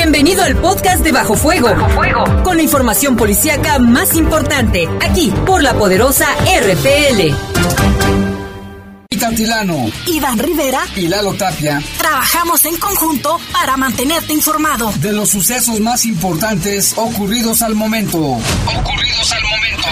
Bienvenido al podcast de Bajo Fuego. Bajo Fuego. Con la información policíaca más importante, aquí por la poderosa RPL. Tilano, Iván Rivera y Lalo Tapia. Trabajamos en conjunto para mantenerte informado de los sucesos más importantes ocurridos al momento. Ocurridos al momento.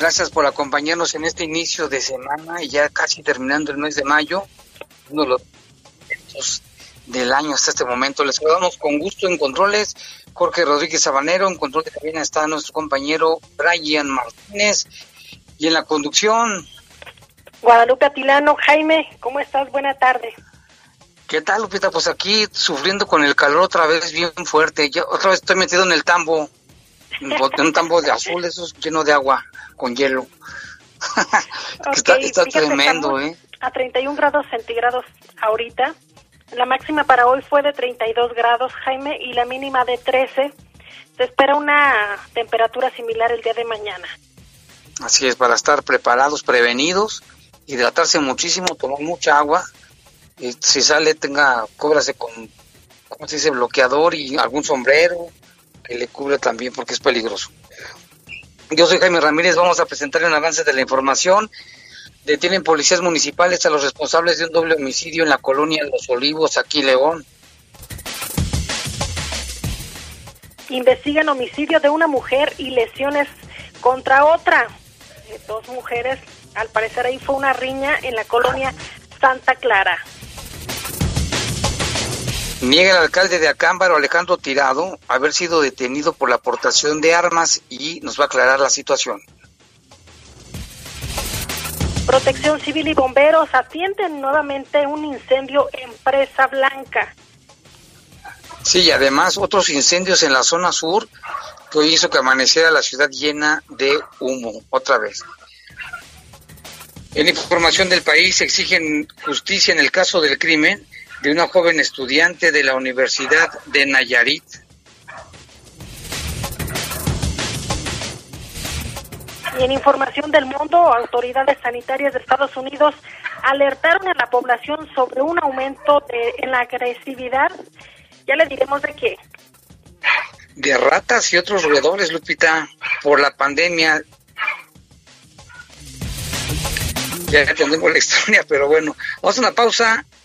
Gracias por acompañarnos en este inicio de semana y ya casi terminando el mes de mayo, uno de los del año hasta este momento. Les saludamos con gusto en controles. Jorge Rodríguez Sabanero, en control de cabina está nuestro compañero Brian Martínez y en la conducción. Guadalupe Atilano, Jaime, ¿cómo estás? Buena tarde. ¿Qué tal, Lupita? Pues aquí sufriendo con el calor otra vez bien fuerte. Yo otra vez estoy metido en el tambo un tambo de azul, eso es lleno de agua con hielo. está, tremendo, ¿eh? A 31 grados centígrados ahorita. La máxima para hoy fue de 32 grados, Jaime, y la mínima de 13. Se espera una temperatura similar el día de mañana. Así es, para estar preparados, prevenidos, hidratarse muchísimo, tomar mucha agua. Y si sale, tenga, cóbrase con, ¿cómo se dice?, bloqueador y algún sombrero, que le cubre también porque es peligroso. Yo soy Jaime Ramírez, vamos a presentar un avance de la información. Detienen policías municipales a los responsables de un doble homicidio en la colonia Los Olivos, aquí León. Investigan homicidio de una mujer y lesiones contra otra. Dos mujeres, al parecer ahí fue una riña en la colonia Santa Clara. Niega el alcalde de Acámbaro, Alejandro Tirado, haber sido detenido por la aportación de armas y nos va a aclarar la situación. Protección Civil y bomberos atienden nuevamente un incendio en Presa Blanca. Sí, y además otros incendios en la zona sur que hoy hizo que amaneciera la ciudad llena de humo, otra vez. En información del país exigen justicia en el caso del crimen de una joven estudiante de la Universidad de Nayarit. Y en información del mundo, autoridades sanitarias de Estados Unidos alertaron a la población sobre un aumento de, en la agresividad. Ya le diremos de qué. De ratas y otros roedores, Lupita, por la pandemia. Ya entendemos la historia, pero bueno, vamos a una pausa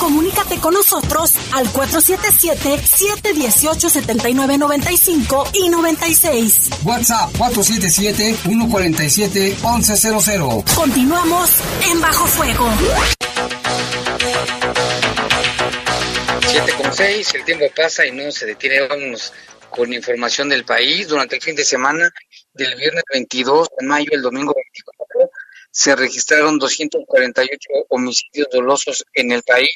Comunícate con nosotros al 477-718-7995 y 96. WhatsApp 477-147-1100. Continuamos en Bajo Fuego. 7 con 6, el tiempo pasa y no se detiene. Vámonos con información del país. Durante el fin de semana del viernes 22 de mayo, el domingo 24, se registraron 248 homicidios dolosos en el país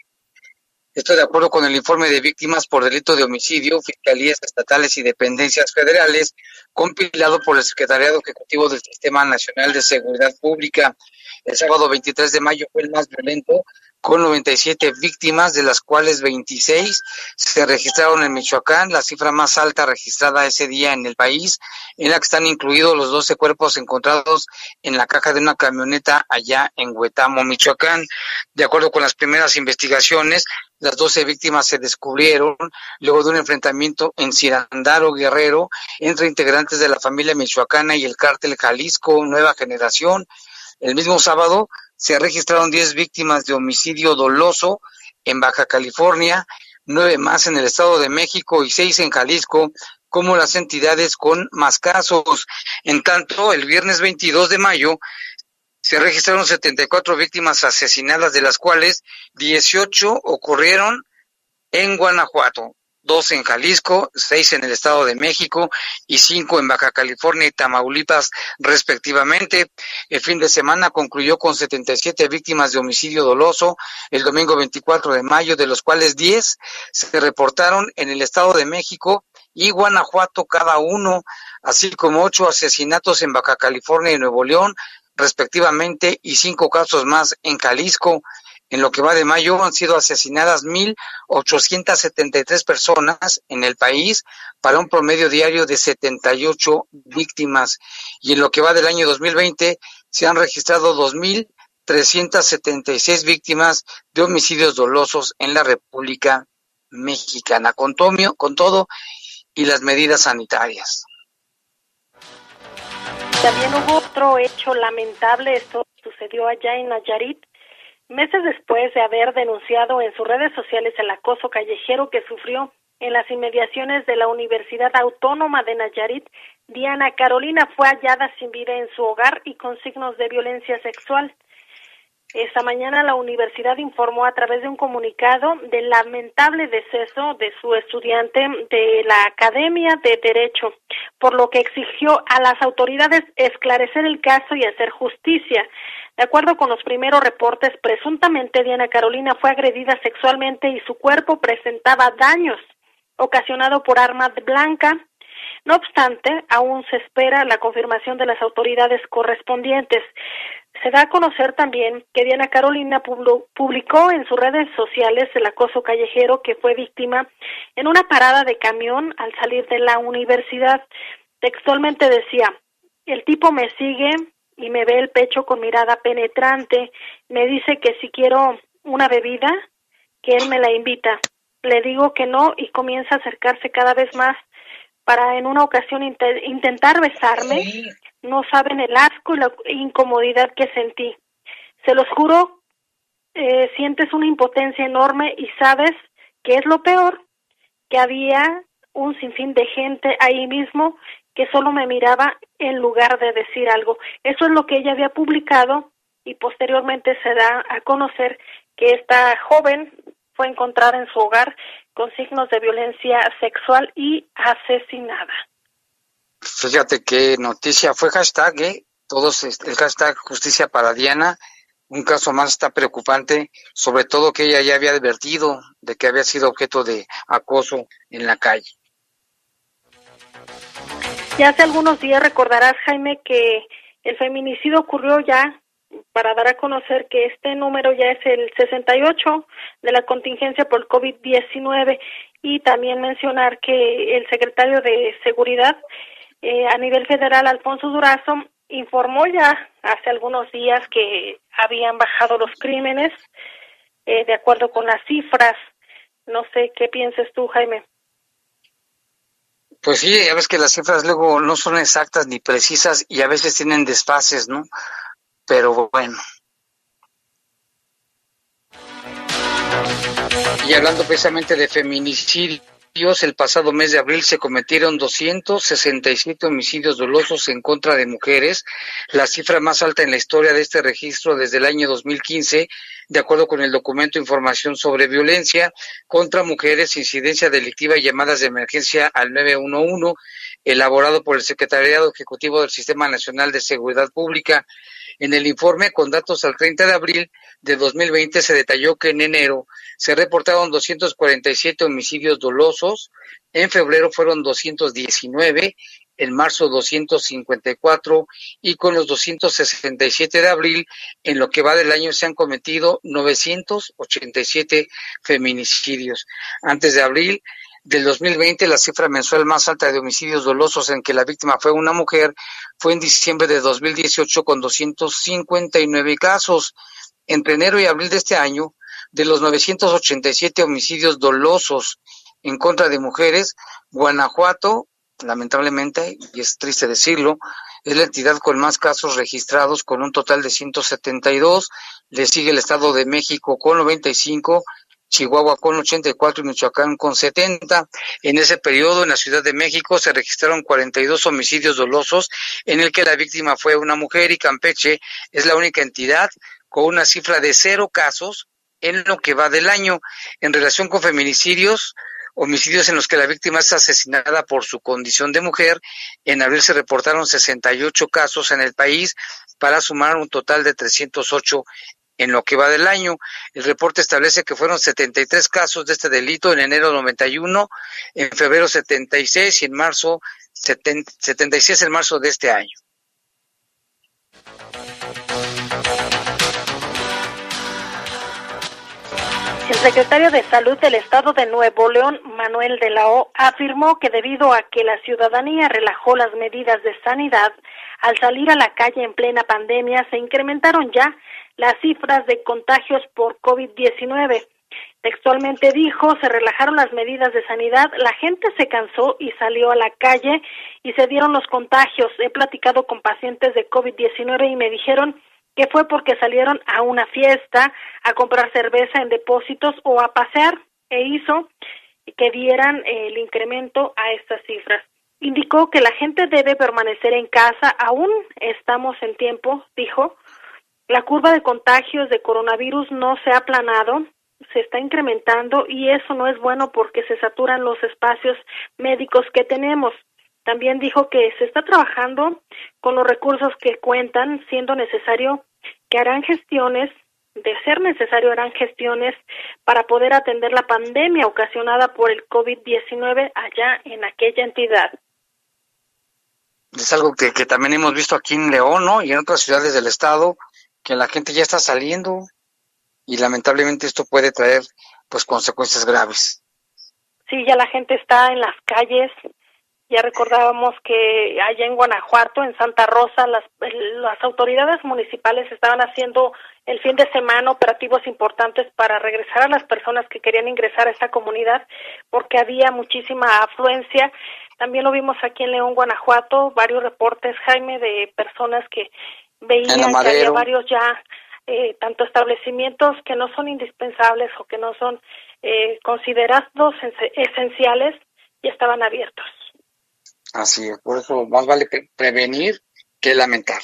esto de acuerdo con el informe de víctimas por delito de homicidio, fiscalías estatales y dependencias federales, compilado por el Secretariado Ejecutivo del Sistema Nacional de Seguridad Pública. El sábado 23 de mayo fue el más violento, con 97 víctimas, de las cuales 26 se registraron en Michoacán, la cifra más alta registrada ese día en el país, en la que están incluidos los 12 cuerpos encontrados en la caja de una camioneta allá en Huetamo, Michoacán. De acuerdo con las primeras investigaciones, las 12 víctimas se descubrieron luego de un enfrentamiento en Cirandaro Guerrero entre integrantes de la familia michoacana y el cártel Jalisco Nueva Generación. El mismo sábado se registraron 10 víctimas de homicidio doloso en Baja California, nueve más en el Estado de México y seis en Jalisco, como las entidades con más casos. En tanto, el viernes 22 de mayo se registraron 74 víctimas asesinadas, de las cuales 18 ocurrieron en Guanajuato. Dos en Jalisco, seis en el Estado de México y cinco en Baja California y Tamaulipas, respectivamente. El fin de semana concluyó con 77 víctimas de homicidio doloso el domingo 24 de mayo, de los cuales 10 se reportaron en el Estado de México y Guanajuato cada uno, así como ocho asesinatos en Baja California y Nuevo León, respectivamente, y cinco casos más en Jalisco. En lo que va de mayo han sido asesinadas 1.873 personas en el país para un promedio diario de 78 víctimas. Y en lo que va del año 2020 se han registrado 2.376 víctimas de homicidios dolosos en la República Mexicana. Con, con todo y las medidas sanitarias. También hubo otro hecho lamentable, esto sucedió allá en Nayarit, meses después de haber denunciado en sus redes sociales el acoso callejero que sufrió en las inmediaciones de la Universidad Autónoma de Nayarit, Diana Carolina fue hallada sin vida en su hogar y con signos de violencia sexual. Esta mañana la universidad informó a través de un comunicado del lamentable deceso de su estudiante de la Academia de Derecho, por lo que exigió a las autoridades esclarecer el caso y hacer justicia. De acuerdo con los primeros reportes, presuntamente Diana Carolina fue agredida sexualmente y su cuerpo presentaba daños ocasionado por arma blanca, no obstante, aún se espera la confirmación de las autoridades correspondientes. Se da a conocer también que Diana Carolina publicó en sus redes sociales el acoso callejero que fue víctima en una parada de camión al salir de la universidad. Textualmente decía, el tipo me sigue y me ve el pecho con mirada penetrante, me dice que si quiero una bebida, que él me la invita. Le digo que no y comienza a acercarse cada vez más para en una ocasión intentar besarme. No saben el asco y la incomodidad que sentí. Se los juro, eh, sientes una impotencia enorme y sabes que es lo peor, que había un sinfín de gente ahí mismo que solo me miraba en lugar de decir algo. Eso es lo que ella había publicado y posteriormente se da a conocer que esta joven fue encontrada en su hogar con signos de violencia sexual y asesinada. Fíjate qué noticia fue hashtag, ¿eh? Todos el hashtag justicia para Diana. Un caso más está preocupante, sobre todo que ella ya había advertido de que había sido objeto de acoso en la calle. Ya hace algunos días recordarás, Jaime, que el feminicidio ocurrió ya para dar a conocer que este número ya es el 68 de la contingencia por COVID-19 y también mencionar que el secretario de Seguridad eh, a nivel federal, Alfonso Durazo, informó ya hace algunos días que habían bajado los crímenes eh, de acuerdo con las cifras. No sé qué pienses tú, Jaime. Pues sí, ya ves que las cifras luego no son exactas ni precisas y a veces tienen desfases, ¿no? pero bueno. Y hablando precisamente de el pasado mes de abril se cometieron 267 homicidios dolosos en contra de mujeres, la cifra más alta en la historia de este registro desde el año 2015, de acuerdo con el documento Información sobre Violencia contra Mujeres, Incidencia Delictiva y Llamadas de Emergencia al 911, elaborado por el Secretariado Ejecutivo del Sistema Nacional de Seguridad Pública. En el informe con datos al 30 de abril de 2020 se detalló que en enero se reportaron 247 homicidios dolosos, en febrero fueron 219, en marzo 254 y con los 267 de abril, en lo que va del año se han cometido 987 feminicidios. Antes de abril del 2020, la cifra mensual más alta de homicidios dolosos en que la víctima fue una mujer fue en diciembre de 2018 con 259 casos. Entre enero y abril de este año, de los 987 homicidios dolosos en contra de mujeres, Guanajuato, lamentablemente, y es triste decirlo, es la entidad con más casos registrados con un total de 172, le sigue el Estado de México con 95 Chihuahua con 84 y Michoacán con 70. En ese periodo, en la Ciudad de México, se registraron 42 homicidios dolosos en el que la víctima fue una mujer y Campeche es la única entidad con una cifra de cero casos en lo que va del año. En relación con feminicidios, homicidios en los que la víctima es asesinada por su condición de mujer. En abril se reportaron 68 casos en el país para sumar un total de 308 en lo que va del año. El reporte establece que fueron 73 casos de este delito en enero 91, en febrero 76 y en marzo 76 en marzo de este año. El secretario de Salud del Estado de Nuevo León, Manuel de la O, afirmó que debido a que la ciudadanía relajó las medidas de sanidad, al salir a la calle en plena pandemia se incrementaron ya las cifras de contagios por COVID-19. Textualmente dijo, se relajaron las medidas de sanidad, la gente se cansó y salió a la calle y se dieron los contagios. He platicado con pacientes de COVID-19 y me dijeron que fue porque salieron a una fiesta, a comprar cerveza en depósitos o a pasear e hizo que dieran el incremento a estas cifras. Indicó que la gente debe permanecer en casa, aún estamos en tiempo, dijo. La curva de contagios de coronavirus no se ha aplanado, se está incrementando y eso no es bueno porque se saturan los espacios médicos que tenemos. También dijo que se está trabajando con los recursos que cuentan, siendo necesario que harán gestiones, de ser necesario harán gestiones para poder atender la pandemia ocasionada por el COVID-19 allá en aquella entidad. Es algo que, que también hemos visto aquí en León, ¿no? Y en otras ciudades del estado, que la gente ya está saliendo y lamentablemente esto puede traer pues consecuencias graves. Sí, ya la gente está en las calles, ya recordábamos que allá en Guanajuato, en Santa Rosa, las, las autoridades municipales estaban haciendo el fin de semana operativos importantes para regresar a las personas que querían ingresar a esta comunidad porque había muchísima afluencia. También lo vimos aquí en León, Guanajuato, varios reportes, Jaime, de personas que veían que había varios ya, eh, tanto establecimientos que no son indispensables o que no son eh, considerados esenciales, y estaban abiertos. Así es, por eso más vale prevenir que lamentar.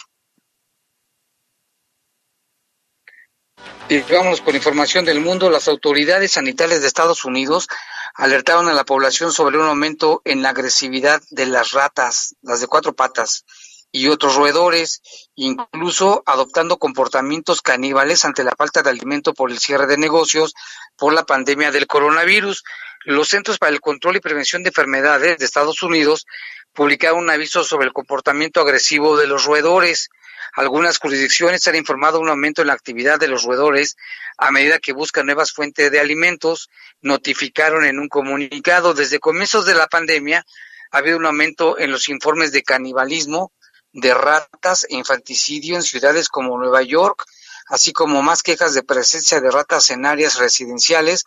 Y vamos con información del mundo. Las autoridades sanitarias de Estados Unidos alertaron a la población sobre un aumento en la agresividad de las ratas, las de cuatro patas, y otros roedores, incluso adoptando comportamientos caníbales ante la falta de alimento por el cierre de negocios por la pandemia del coronavirus. Los Centros para el Control y Prevención de Enfermedades de Estados Unidos publicaron un aviso sobre el comportamiento agresivo de los roedores. Algunas jurisdicciones han informado un aumento en la actividad de los roedores a medida que buscan nuevas fuentes de alimentos. Notificaron en un comunicado desde comienzos de la pandemia ha habido un aumento en los informes de canibalismo de ratas e infanticidio en ciudades como Nueva York, así como más quejas de presencia de ratas en áreas residenciales,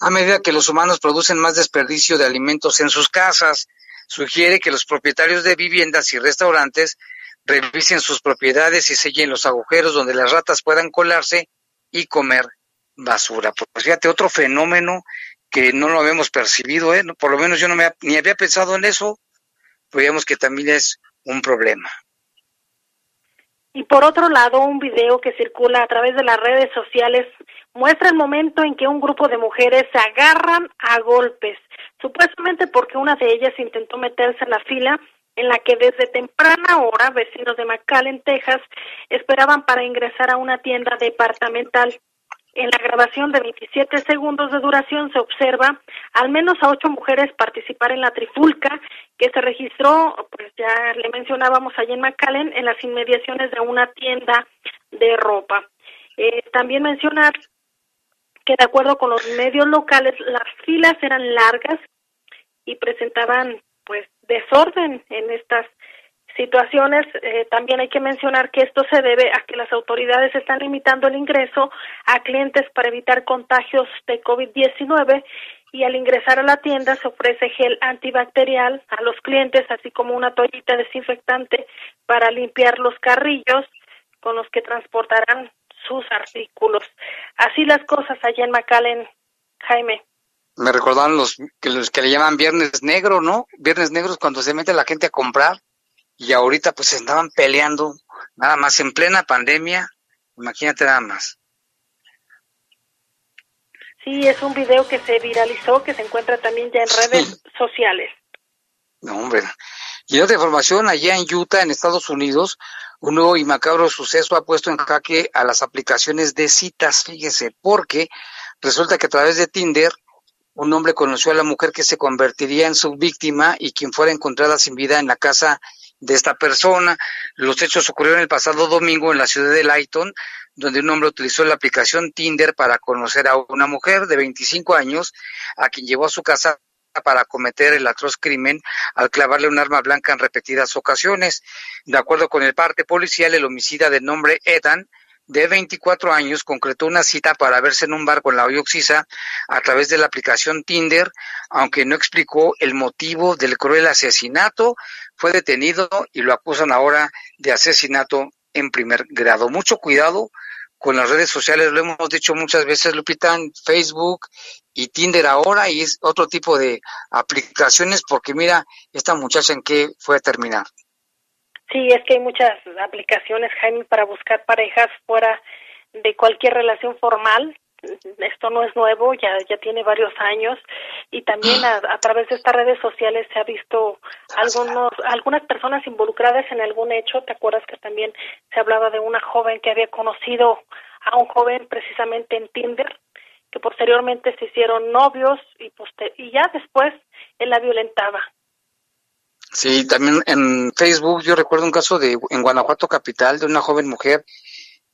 a medida que los humanos producen más desperdicio de alimentos en sus casas. Sugiere que los propietarios de viviendas y restaurantes revisen sus propiedades y sellen los agujeros donde las ratas puedan colarse y comer basura. Pues fíjate, otro fenómeno que no lo habíamos percibido, ¿eh? por lo menos yo no me, ni había pensado en eso, veíamos que también es un problema. Y por otro lado, un video que circula a través de las redes sociales muestra el momento en que un grupo de mujeres se agarran a golpes, supuestamente porque una de ellas intentó meterse en la fila en la que desde temprana hora vecinos de McAllen, Texas, esperaban para ingresar a una tienda departamental. En la grabación de 27 segundos de duración se observa al menos a ocho mujeres participar en la trifulca que se registró, pues ya le mencionábamos allí en McAllen, en las inmediaciones de una tienda de ropa. Eh, también mencionar que de acuerdo con los medios locales las filas eran largas y presentaban pues desorden en estas situaciones. Eh, también hay que mencionar que esto se debe a que las autoridades están limitando el ingreso a clientes para evitar contagios de COVID-19 y al ingresar a la tienda se ofrece gel antibacterial a los clientes, así como una toallita desinfectante para limpiar los carrillos con los que transportarán sus artículos. Así las cosas allá en McAllen, Jaime. Me recordaban los que, los que le llaman Viernes Negro, ¿no? Viernes Negros cuando se mete la gente a comprar y ahorita pues estaban peleando nada más en plena pandemia, imagínate nada más. Sí, es un video que se viralizó, que se encuentra también ya en redes sociales. No, hombre. Y en otra información, allá en Utah, en Estados Unidos, un nuevo y macabro suceso ha puesto en jaque a las aplicaciones de citas, fíjese, porque resulta que a través de Tinder, un hombre conoció a la mujer que se convertiría en su víctima y quien fuera encontrada sin vida en la casa de esta persona. Los hechos ocurrieron el pasado domingo en la ciudad de Lighton, donde un hombre utilizó la aplicación Tinder para conocer a una mujer de 25 años, a quien llevó a su casa para cometer el atroz crimen al clavarle un arma blanca en repetidas ocasiones. De acuerdo con el parte policial, el homicida de nombre Ethan, de 24 años, concretó una cita para verse en un bar con la Oxisa a través de la aplicación Tinder, aunque no explicó el motivo del cruel asesinato. Fue detenido y lo acusan ahora de asesinato en primer grado. Mucho cuidado con las redes sociales, lo hemos dicho muchas veces, Lupita, Facebook y Tinder ahora y es otro tipo de aplicaciones porque mira esta muchacha en qué fue a terminar. Sí, es que hay muchas aplicaciones, Jaime, para buscar parejas fuera de cualquier relación formal. Esto no es nuevo, ya, ya tiene varios años y también a, través de estas redes sociales se ha visto algunos, algunas personas involucradas en algún hecho. ¿Te acuerdas que también se hablaba de una joven que había conocido a un joven precisamente en Tinder? que posteriormente se hicieron novios y, y ya después él la violentaba. Sí, también en Facebook yo recuerdo un caso de en Guanajuato capital de una joven mujer,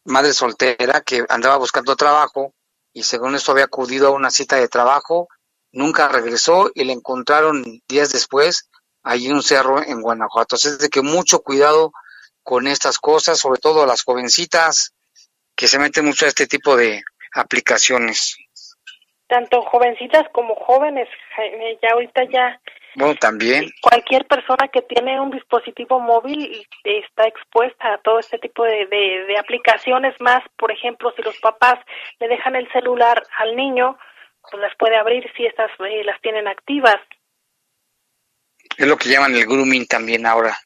madre soltera, que andaba buscando trabajo y según esto había acudido a una cita de trabajo, nunca regresó y la encontraron días después allí en un cerro en Guanajuato. Así es de que mucho cuidado con estas cosas, sobre todo las jovencitas que se meten mucho a este tipo de aplicaciones tanto jovencitas como jóvenes, ya ahorita ya bueno, también. Cualquier persona que tiene un dispositivo móvil está expuesta a todo este tipo de, de, aplicaciones más. Por ejemplo, si los papás le dejan el celular al niño, pues las puede abrir si estas eh, las tienen activas. Es lo que llaman el grooming también ahora.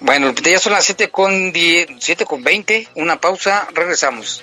Bueno, ya son las 7 con, 10, 7 con 20. Una pausa, regresamos.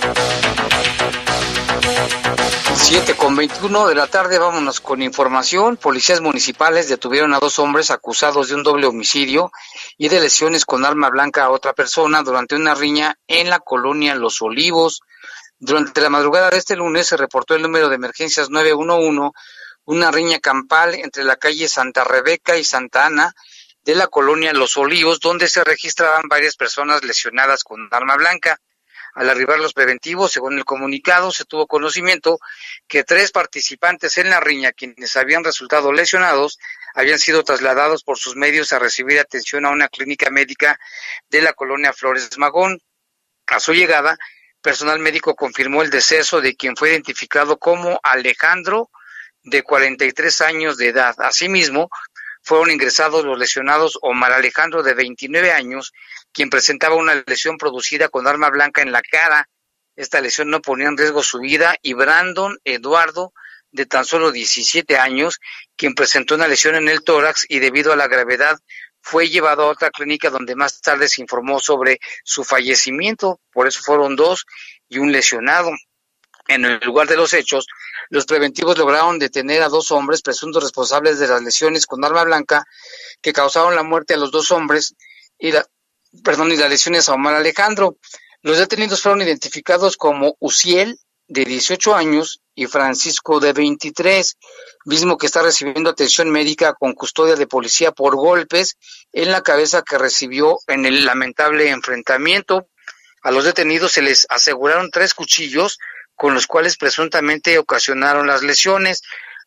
7 con 21 de la tarde, vámonos con información. Policías municipales detuvieron a dos hombres acusados de un doble homicidio y de lesiones con arma blanca a otra persona durante una riña en la colonia Los Olivos. Durante la madrugada de este lunes se reportó el número de emergencias 911, una riña campal entre la calle Santa Rebeca y Santa Ana de la colonia Los Olivos, donde se registraban varias personas lesionadas con arma blanca. Al arribar los preventivos, según el comunicado, se tuvo conocimiento que tres participantes en la riña, quienes habían resultado lesionados, habían sido trasladados por sus medios a recibir atención a una clínica médica de la colonia Flores Magón. A su llegada, personal médico confirmó el deceso de quien fue identificado como Alejandro, de 43 años de edad. Asimismo, fueron ingresados los lesionados Omar Alejandro, de 29 años, quien presentaba una lesión producida con arma blanca en la cara. Esta lesión no ponía en riesgo su vida. Y Brandon Eduardo, de tan solo 17 años, quien presentó una lesión en el tórax y debido a la gravedad fue llevado a otra clínica donde más tarde se informó sobre su fallecimiento. Por eso fueron dos y un lesionado. En el lugar de los hechos, los preventivos lograron detener a dos hombres presuntos responsables de las lesiones con arma blanca que causaron la muerte a los dos hombres y la, perdón, y las lesiones a Omar Alejandro. Los detenidos fueron identificados como Uciel, de 18 años, y Francisco, de 23, mismo que está recibiendo atención médica con custodia de policía por golpes en la cabeza que recibió en el lamentable enfrentamiento. A los detenidos se les aseguraron tres cuchillos con los cuales presuntamente ocasionaron las lesiones.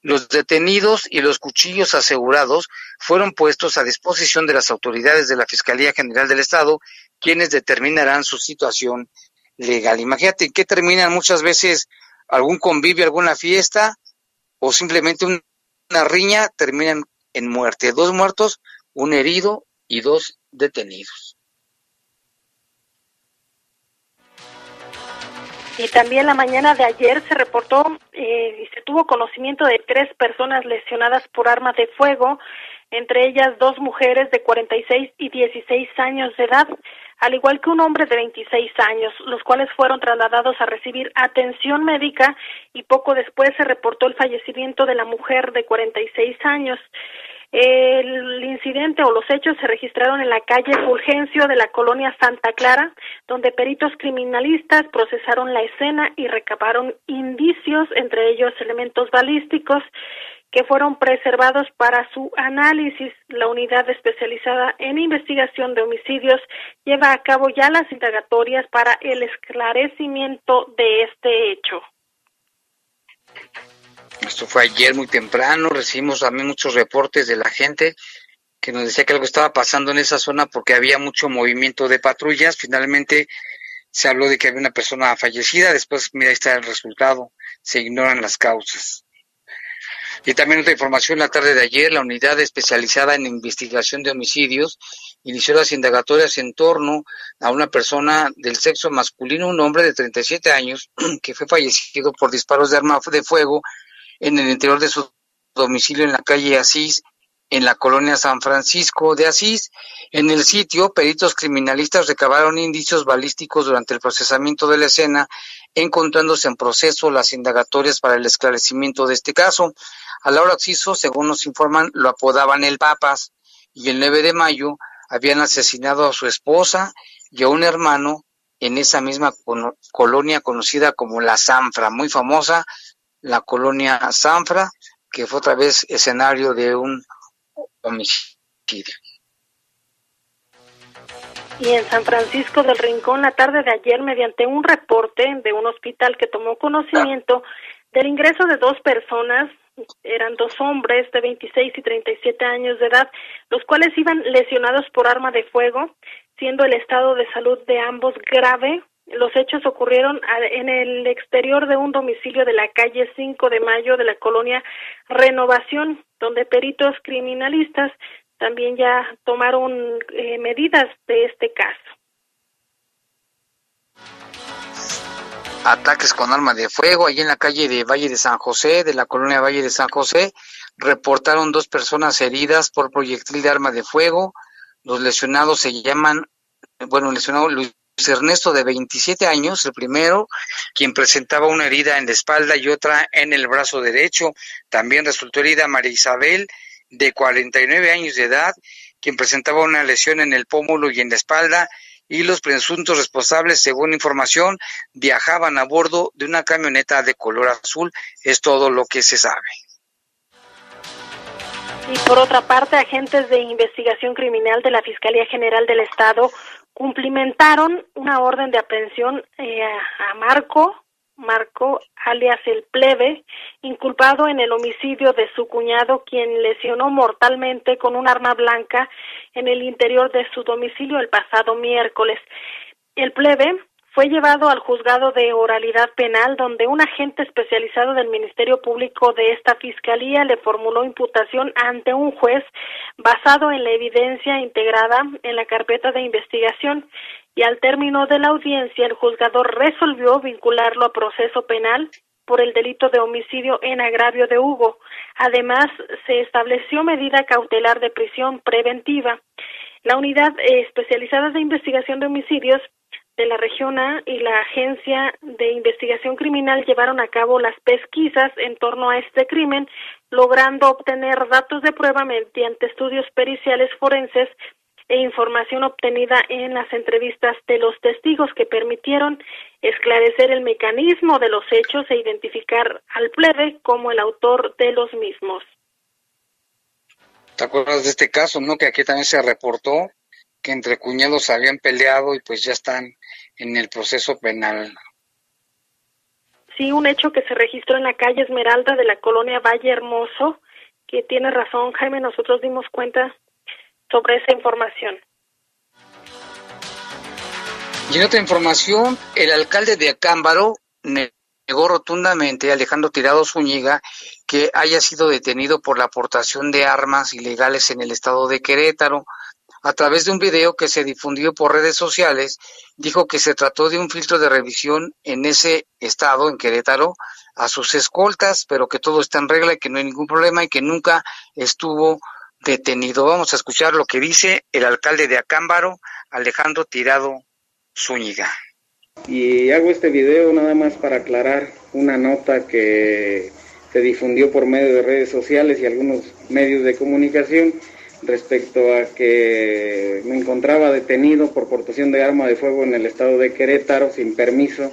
Los detenidos y los cuchillos asegurados fueron puestos a disposición de las autoridades de la Fiscalía General del Estado, quienes determinarán su situación legal. Imagínate que terminan muchas veces algún convivio, alguna fiesta o simplemente una riña, terminan en muerte. Dos muertos, un herido y dos detenidos. Y también la mañana de ayer se reportó eh, y se tuvo conocimiento de tres personas lesionadas por arma de fuego, entre ellas dos mujeres de 46 y 16 años de edad, al igual que un hombre de 26 años, los cuales fueron trasladados a recibir atención médica y poco después se reportó el fallecimiento de la mujer de 46 años. El incidente o los hechos se registraron en la calle Fulgencio de la colonia Santa Clara, donde peritos criminalistas procesaron la escena y recabaron indicios, entre ellos elementos balísticos, que fueron preservados para su análisis. La unidad especializada en investigación de homicidios lleva a cabo ya las indagatorias para el esclarecimiento de este hecho. Esto fue ayer muy temprano, recibimos también muchos reportes de la gente que nos decía que algo estaba pasando en esa zona porque había mucho movimiento de patrullas. Finalmente se habló de que había una persona fallecida, después mira, ahí está el resultado, se ignoran las causas. Y también otra información, la tarde de ayer, la unidad especializada en investigación de homicidios inició las indagatorias en torno a una persona del sexo masculino, un hombre de 37 años, que fue fallecido por disparos de arma de fuego en el interior de su domicilio en la calle Asís, en la colonia San Francisco de Asís. En el sitio, peritos criminalistas recabaron indicios balísticos durante el procesamiento de la escena, encontrándose en proceso las indagatorias para el esclarecimiento de este caso. A Laura según nos informan, lo apodaban el Papas y el 9 de mayo habían asesinado a su esposa y a un hermano en esa misma colonia conocida como la Sanfra, muy famosa, la colonia Sanfra, que fue otra vez escenario de un homicidio. Y en San Francisco del Rincón, la tarde de ayer, mediante un reporte de un hospital que tomó conocimiento del ingreso de dos personas, eran dos hombres de 26 y 37 años de edad, los cuales iban lesionados por arma de fuego, siendo el estado de salud de ambos grave, los hechos ocurrieron en el exterior de un domicilio de la calle 5 de Mayo de la colonia Renovación, donde peritos criminalistas también ya tomaron eh, medidas de este caso. Ataques con arma de fuego allí en la calle de Valle de San José, de la colonia Valle de San José, reportaron dos personas heridas por proyectil de arma de fuego. Los lesionados se llaman, bueno, lesionado Luis Ernesto de 27 años, el primero, quien presentaba una herida en la espalda y otra en el brazo derecho. También resultó herida María Isabel de 49 años de edad, quien presentaba una lesión en el pómulo y en la espalda. Y los presuntos responsables, según información, viajaban a bordo de una camioneta de color azul. Es todo lo que se sabe. Y por otra parte, agentes de investigación criminal de la Fiscalía General del Estado cumplimentaron una orden de aprehensión eh, a Marco, Marco alias el plebe, inculpado en el homicidio de su cuñado, quien lesionó mortalmente con un arma blanca en el interior de su domicilio el pasado miércoles. El plebe fue llevado al juzgado de oralidad penal donde un agente especializado del Ministerio Público de esta Fiscalía le formuló imputación ante un juez basado en la evidencia integrada en la carpeta de investigación y al término de la audiencia el juzgador resolvió vincularlo a proceso penal por el delito de homicidio en agravio de Hugo. Además, se estableció medida cautelar de prisión preventiva. La unidad especializada de investigación de homicidios de la región A y la Agencia de Investigación Criminal llevaron a cabo las pesquisas en torno a este crimen, logrando obtener datos de prueba mediante estudios periciales forenses e información obtenida en las entrevistas de los testigos que permitieron esclarecer el mecanismo de los hechos e identificar al plebe como el autor de los mismos. ¿Te acuerdas de este caso, no? Que aquí también se reportó que entre cuñados habían peleado y pues ya están en el proceso penal. Sí, un hecho que se registró en la calle Esmeralda de la colonia Valle Hermoso, que tiene razón Jaime, nosotros dimos cuenta sobre esa información. Y en otra información, el alcalde de Acámbaro negó rotundamente, Alejandro Tirado Zúñiga, que haya sido detenido por la aportación de armas ilegales en el estado de Querétaro. A través de un video que se difundió por redes sociales, dijo que se trató de un filtro de revisión en ese estado, en Querétaro, a sus escoltas, pero que todo está en regla y que no hay ningún problema y que nunca estuvo detenido. Vamos a escuchar lo que dice el alcalde de Acámbaro, Alejandro Tirado Zúñiga. Y hago este video nada más para aclarar una nota que se difundió por medio de redes sociales y algunos medios de comunicación respecto a que me encontraba detenido por portación de arma de fuego en el estado de Querétaro sin permiso.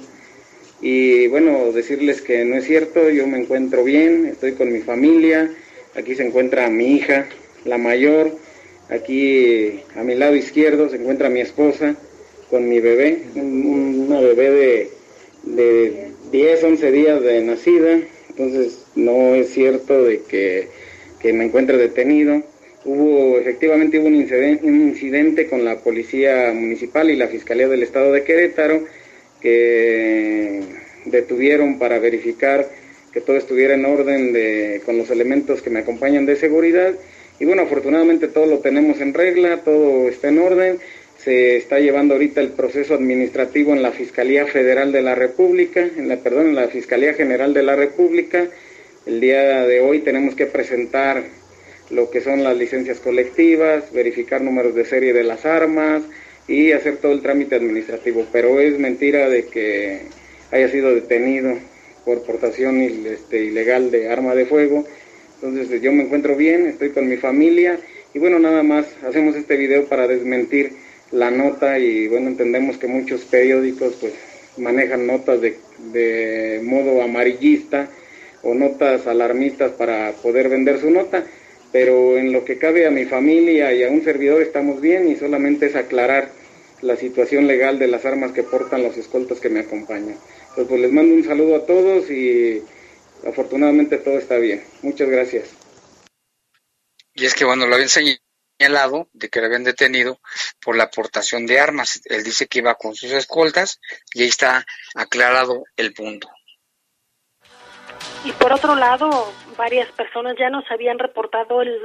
Y bueno, decirles que no es cierto, yo me encuentro bien, estoy con mi familia, aquí se encuentra mi hija, la mayor, aquí a mi lado izquierdo se encuentra mi esposa con mi bebé, una bebé de, de 10, 11 días de nacida, entonces no es cierto de que, me encuentre detenido. Hubo, efectivamente hubo un incidente, con la Policía Municipal y la Fiscalía del Estado de Querétaro que detuvieron para verificar que todo estuviera en orden de, con los elementos que me acompañan de seguridad. Y bueno, afortunadamente todo lo tenemos en regla, todo está en orden se está llevando ahorita el proceso administrativo en la Fiscalía Federal de la República, en la, perdón, en la Fiscalía General de la República. El día de hoy tenemos que presentar lo que son las licencias colectivas, verificar números de serie de las armas y hacer todo el trámite administrativo. Pero es mentira de que haya sido detenido por portación este, ilegal de arma de fuego. Entonces yo me encuentro bien, estoy con mi familia y bueno, nada más hacemos este video para desmentir la nota y bueno, entendemos que muchos periódicos pues manejan notas de, de modo amarillista o notas alarmistas para poder vender su nota, pero en lo que cabe a mi familia y a un servidor estamos bien y solamente es aclarar la situación legal de las armas que portan los escoltas que me acompañan. Entonces, pues les mando un saludo a todos y afortunadamente todo está bien. Muchas gracias. Y es que bueno, lo había enseñado señalado de que lo habían detenido por la aportación de armas. Él dice que iba con sus escoltas y ahí está aclarado el punto. Y por otro lado, varias personas ya nos habían reportado el,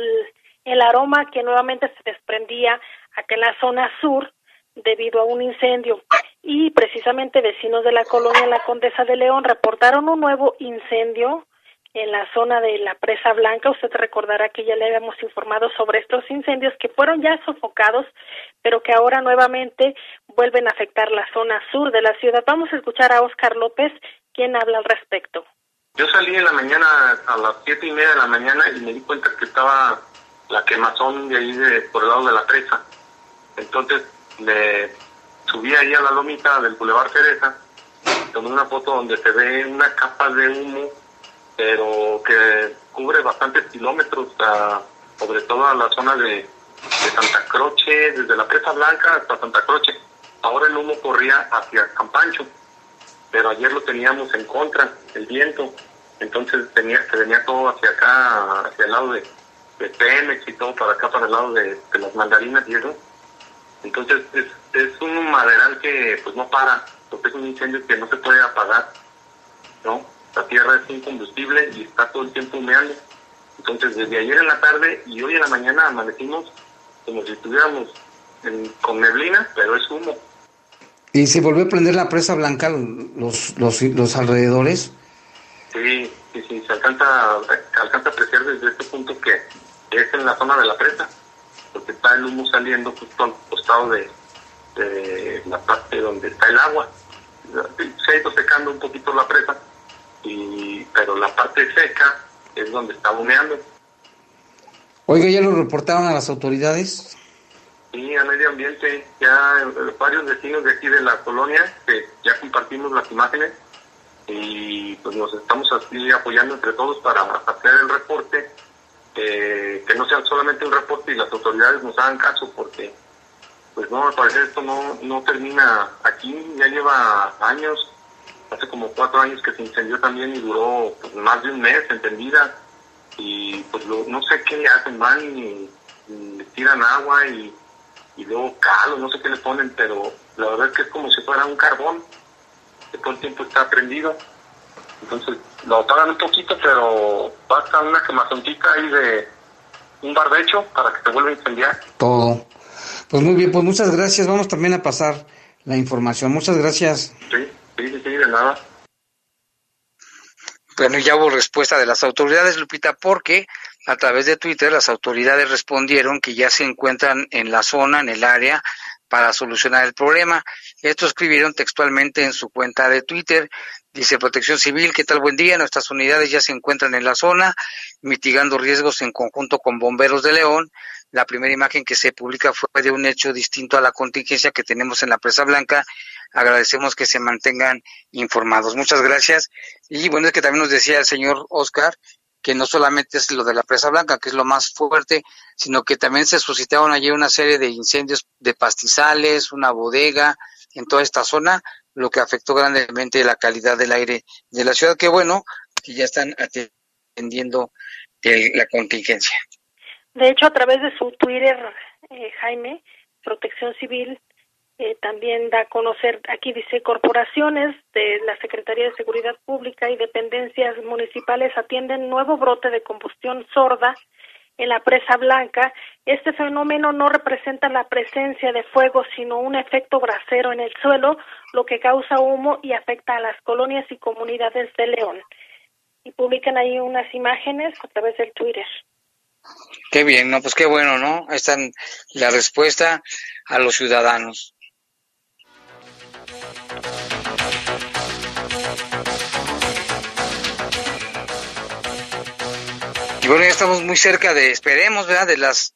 el aroma que nuevamente se desprendía acá en la zona sur debido a un incendio. Y precisamente vecinos de la colonia La Condesa de León reportaron un nuevo incendio en la zona de la Presa Blanca. Usted recordará que ya le habíamos informado sobre estos incendios que fueron ya sofocados, pero que ahora nuevamente vuelven a afectar la zona sur de la ciudad. Vamos a escuchar a Oscar López, quien habla al respecto. Yo salí en la mañana a las siete y media de la mañana y me di cuenta que estaba la quemazón de ahí de, por el lado de la presa. Entonces le subí ahí a la lomita del Boulevard Teresa, tomé una foto donde se ve una capa de humo pero que cubre bastantes kilómetros, sobre todo a la zona de, Santa Croce, desde la Presa Blanca hasta Santa Croce. Ahora el humo corría hacia Campancho, pero ayer lo teníamos en contra, el viento, entonces tenía, se venía todo hacia acá, hacia el lado de, de Pemex y todo para acá, para el lado de, las mandarinas y. Entonces es, es un maderal que pues no para, porque es un incendio que no se puede apagar, ¿no? la tierra es incombustible y está todo el tiempo humeando. Entonces, desde ayer en la tarde y hoy en la mañana amanecimos como si estuviéramos con neblina, pero es humo. ¿Y se volvió a prender la presa blanca los, los, los alrededores? Sí, sí, sí, se alcanza, alcanza a apreciar desde este punto que es en la zona de la presa, porque está el humo saliendo justo al costado de, de la parte donde está el agua. Se ha ido secando un poquito la presa, y, pero la parte seca es donde está humeando. Oiga, ¿ya lo reportaron a las autoridades? Sí, a medio ambiente, ya eh, varios vecinos de aquí de la colonia, que ya compartimos las imágenes. Y pues nos estamos así apoyando entre todos para hacer el reporte, que no sea solamente un reporte y las autoridades nos hagan caso, porque pues no, al parecer esto no, no termina aquí, ya lleva años hace como cuatro años que se incendió también y duró pues, más de un mes encendida. Y pues no sé qué hacen mal y, tiran agua y, luego cal no sé qué le ponen pero la verdad es que es como si fuera un carbón, que todo el tiempo está prendido. Entonces lo apagan un poquito, pero basta una quemazoncita ahí de un barbecho para que se vuelva a incendiar. Todo. Pues muy bien, pues muchas gracias. Vamos también a pasar la información. Muchas gracias. Sí, sí, sí, de nada. Bueno, ya hubo respuesta de las autoridades, Lupita, porque a través de Twitter las autoridades respondieron que ya se encuentran en la zona, en el área, para solucionar el problema. Esto escribieron textualmente en su cuenta de Twitter. Dice Protección Civil, ¿qué tal? Buen día. Nuestras unidades ya se encuentran en la zona, mitigando riesgos en conjunto con bomberos de León. La primera imagen que se publica fue de un hecho distinto a la contingencia que tenemos en la Presa Blanca. Agradecemos que se mantengan informados. Muchas gracias. Y bueno, es que también nos decía el señor Oscar que no solamente es lo de la presa blanca, que es lo más fuerte, sino que también se suscitaron ayer una serie de incendios de pastizales, una bodega en toda esta zona, lo que afectó grandemente la calidad del aire de la ciudad. Qué bueno que ya están atendiendo la contingencia. De hecho, a través de su Twitter, eh, Jaime, Protección Civil eh, también da a conocer, aquí dice, corporaciones de la Secretaría de Seguridad Pública y dependencias municipales atienden nuevo brote de combustión sorda en la presa blanca. Este fenómeno no representa la presencia de fuego, sino un efecto brasero en el suelo, lo que causa humo y afecta a las colonias y comunidades de León. Y publican ahí unas imágenes a través del Twitter. Qué bien, no, pues qué bueno, ¿no? Está la respuesta a los ciudadanos. Y bueno, ya estamos muy cerca de, esperemos, ¿verdad? De las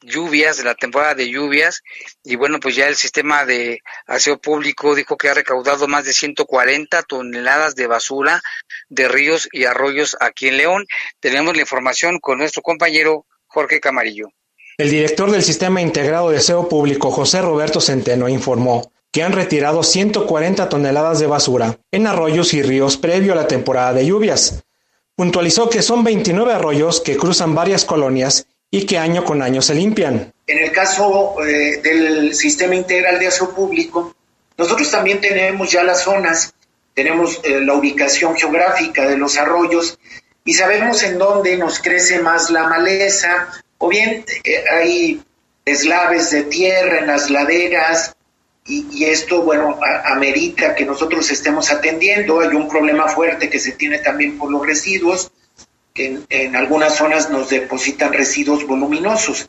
lluvias, de la temporada de lluvias. Y bueno, pues ya el sistema de aseo público dijo que ha recaudado más de 140 toneladas de basura de ríos y arroyos aquí en León. Tenemos la información con nuestro compañero Jorge Camarillo. El director del Sistema Integrado de Aseo Público, José Roberto Centeno, informó que han retirado 140 toneladas de basura en arroyos y ríos previo a la temporada de lluvias. Puntualizó que son 29 arroyos que cruzan varias colonias y que año con año se limpian. En el caso eh, del sistema integral de aseo público, nosotros también tenemos ya las zonas, tenemos eh, la ubicación geográfica de los arroyos y sabemos en dónde nos crece más la maleza, o bien eh, hay deslaves de tierra en las laderas, y, esto, bueno, amerita que nosotros estemos atendiendo. Hay un problema fuerte que se tiene también por los residuos, que en, algunas zonas nos depositan residuos voluminosos.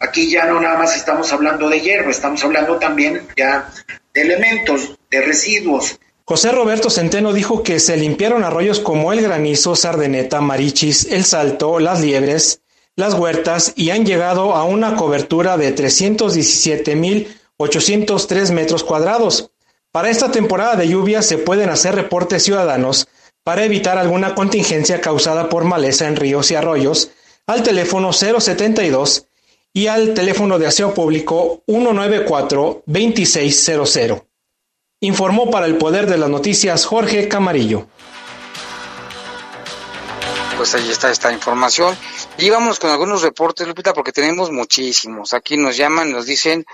Aquí ya no nada más estamos hablando de hierro, estamos hablando también ya de elementos, de residuos. José Roberto Centeno dijo que se limpiaron arroyos como el Granizo, Sardeneta, Marichis, El Salto, Las Liebres, Las Huertas y han llegado a una cobertura de 317 mil 803 metros cuadrados. Para esta temporada de lluvia se pueden hacer reportes ciudadanos para evitar alguna contingencia causada por maleza en ríos y arroyos al teléfono 072 y al teléfono de aseo público 194-2600. Informó para el Poder de las Noticias Jorge Camarillo. Pues ahí está esta información. Y vamos con algunos reportes, Lupita, porque tenemos muchísimos. Aquí nos llaman, nos dicen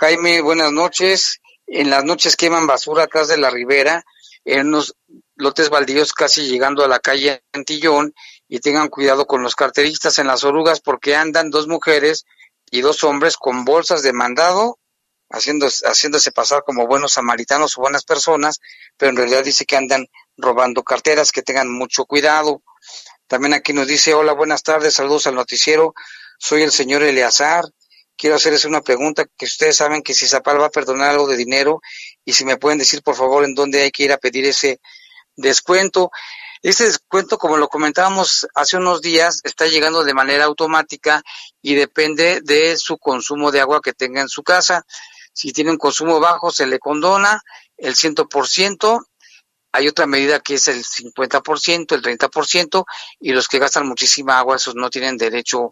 Jaime, buenas noches. En las noches queman basura atrás de la ribera, en unos lotes baldíos casi llegando a la calle Antillón, y tengan cuidado con los carteristas en las orugas porque andan dos mujeres y dos hombres con bolsas de mandado, haciendo, haciéndose pasar como buenos samaritanos o buenas personas, pero en realidad dice que andan robando carteras, que tengan mucho cuidado. También aquí nos dice, hola, buenas tardes, saludos al noticiero, soy el señor Eleazar, quiero hacerles una pregunta, que ustedes saben que si Zapal va a perdonar algo de dinero y si me pueden decir por favor en dónde hay que ir a pedir ese descuento. Este descuento, como lo comentábamos hace unos días, está llegando de manera automática y depende de su consumo de agua que tenga en su casa. Si tiene un consumo bajo, se le condona el 100% hay otra medida que es el 50%, el 30%, y los que gastan muchísima agua, esos no tienen derecho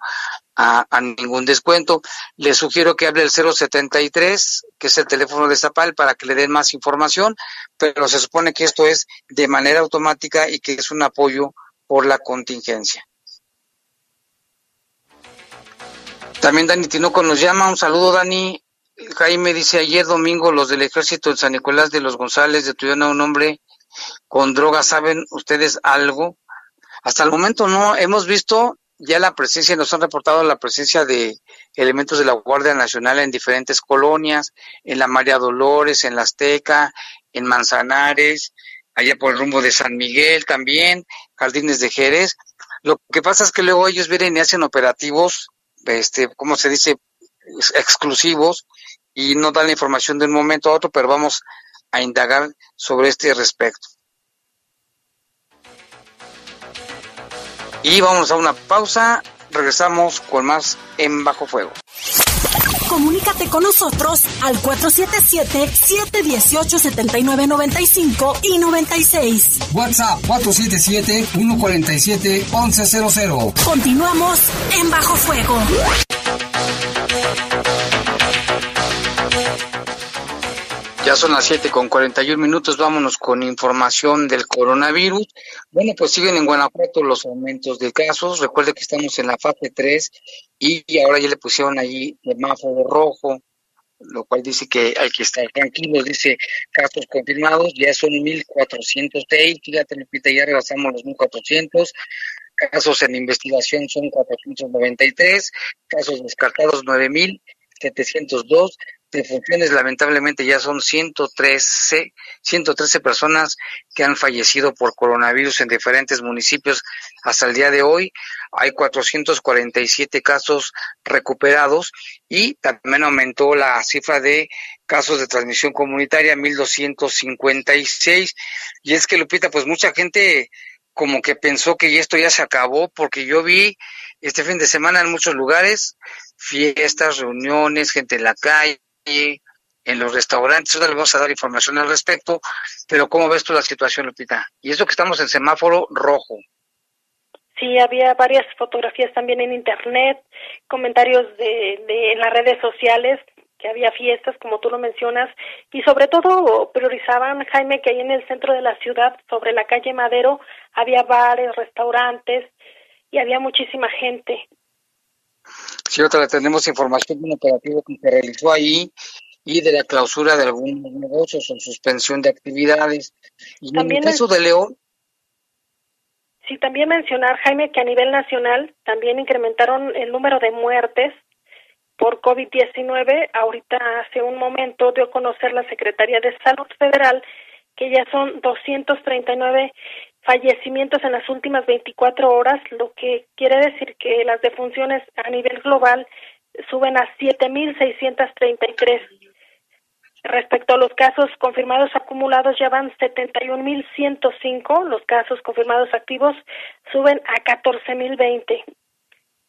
a, ningún descuento. Les sugiero que hable el 073, que es el teléfono de Zapal, para que le den más información, pero se supone que esto es de manera automática y que es un apoyo por la contingencia. También Dani Tinoco nos llama, un saludo Dani, Jaime dice, ayer domingo los del ejército de San Nicolás de los González detuvieron a un hombre con droga. ¿Saben ustedes algo? Hasta el momento no hemos visto ya la presencia, nos han reportado la presencia de elementos de la Guardia Nacional en diferentes colonias, en la María Dolores, en la Azteca, en Manzanares, allá por el rumbo de San Miguel también, Jardines de Jerez. Lo que pasa es que luego ellos vienen y hacen operativos, este, ¿cómo se dice? exclusivos y no dan la información de un momento a otro, pero vamos a indagar sobre este respecto. Y vamos a una pausa, regresamos con más en Bajo Fuego. Comunícate con nosotros al 477-718-7995 y 96. WhatsApp 477-147-1100. Continuamos en Bajo Fuego. Ya son las 7 con 41 minutos, vámonos con información del coronavirus. Bueno, pues siguen en Guanajuato los aumentos de casos. Recuerde que estamos en la fase 3 y ahora ya le pusieron allí el semáforo rojo, lo cual dice que hay que estar tranquilos. Dice casos confirmados, ya son 1.406, fíjate, Lupita, ya rebasamos los 1.400. Casos en investigación son 493, casos descartados 9.702, defunciones lamentablemente ya son 113, 113 personas que han fallecido por coronavirus en diferentes municipios hasta el día de hoy. Hay 447 casos recuperados y también aumentó la cifra de casos de transmisión comunitaria 1256 y es que Lupita pues mucha gente como que pensó que esto ya se acabó porque yo vi este fin de semana en muchos lugares fiestas, reuniones, gente en la calle, en los restaurantes, ahora le vamos a dar información al respecto, pero ¿cómo ves tú la situación, Lupita? Y eso que estamos en semáforo rojo. Sí, había varias fotografías también en internet, comentarios de, de en las redes sociales que había fiestas, como tú lo mencionas, y sobre todo priorizaban, Jaime, que ahí en el centro de la ciudad, sobre la calle Madero, había bares, restaurantes, y había muchísima gente. Sí, otra tenemos información de un operativo que se realizó ahí y de la clausura de algunos negocios o suspensión de actividades. Y también en el caso de León. Sí, también mencionar, Jaime, que a nivel nacional también incrementaron el número de muertes por COVID-19. Ahorita, hace un momento, dio a conocer la Secretaría de Salud Federal que ya son 239 fallecimientos en las últimas 24 horas, lo que quiere decir que las defunciones a nivel global suben a 7.633. Respecto a los casos confirmados acumulados, ya van 71.105. Los casos confirmados activos suben a 14.020.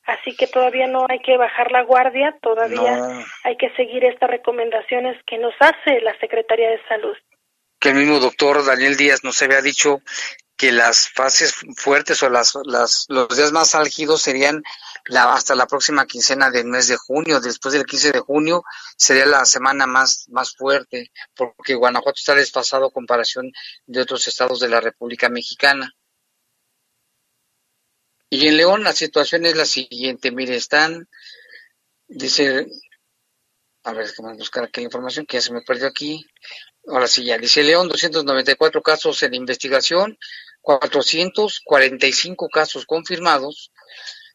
Así que todavía no hay que bajar la guardia, todavía hay que seguir estas recomendaciones que nos hace la Secretaría de Salud. Que el mismo doctor Daniel Díaz nos había dicho que las fases fuertes o las, las, los días más álgidos serían la, hasta la próxima quincena del mes de junio. Después del 15 de junio sería la semana más, más fuerte, porque Guanajuato está desfasado a comparación de otros estados de la República Mexicana. Y en León la situación es la siguiente, mire, están, dice, a ver, que me buscar aquí la información que ya se me perdió aquí. Ahora sí, ya dice León, 294 casos en investigación, 445 casos confirmados,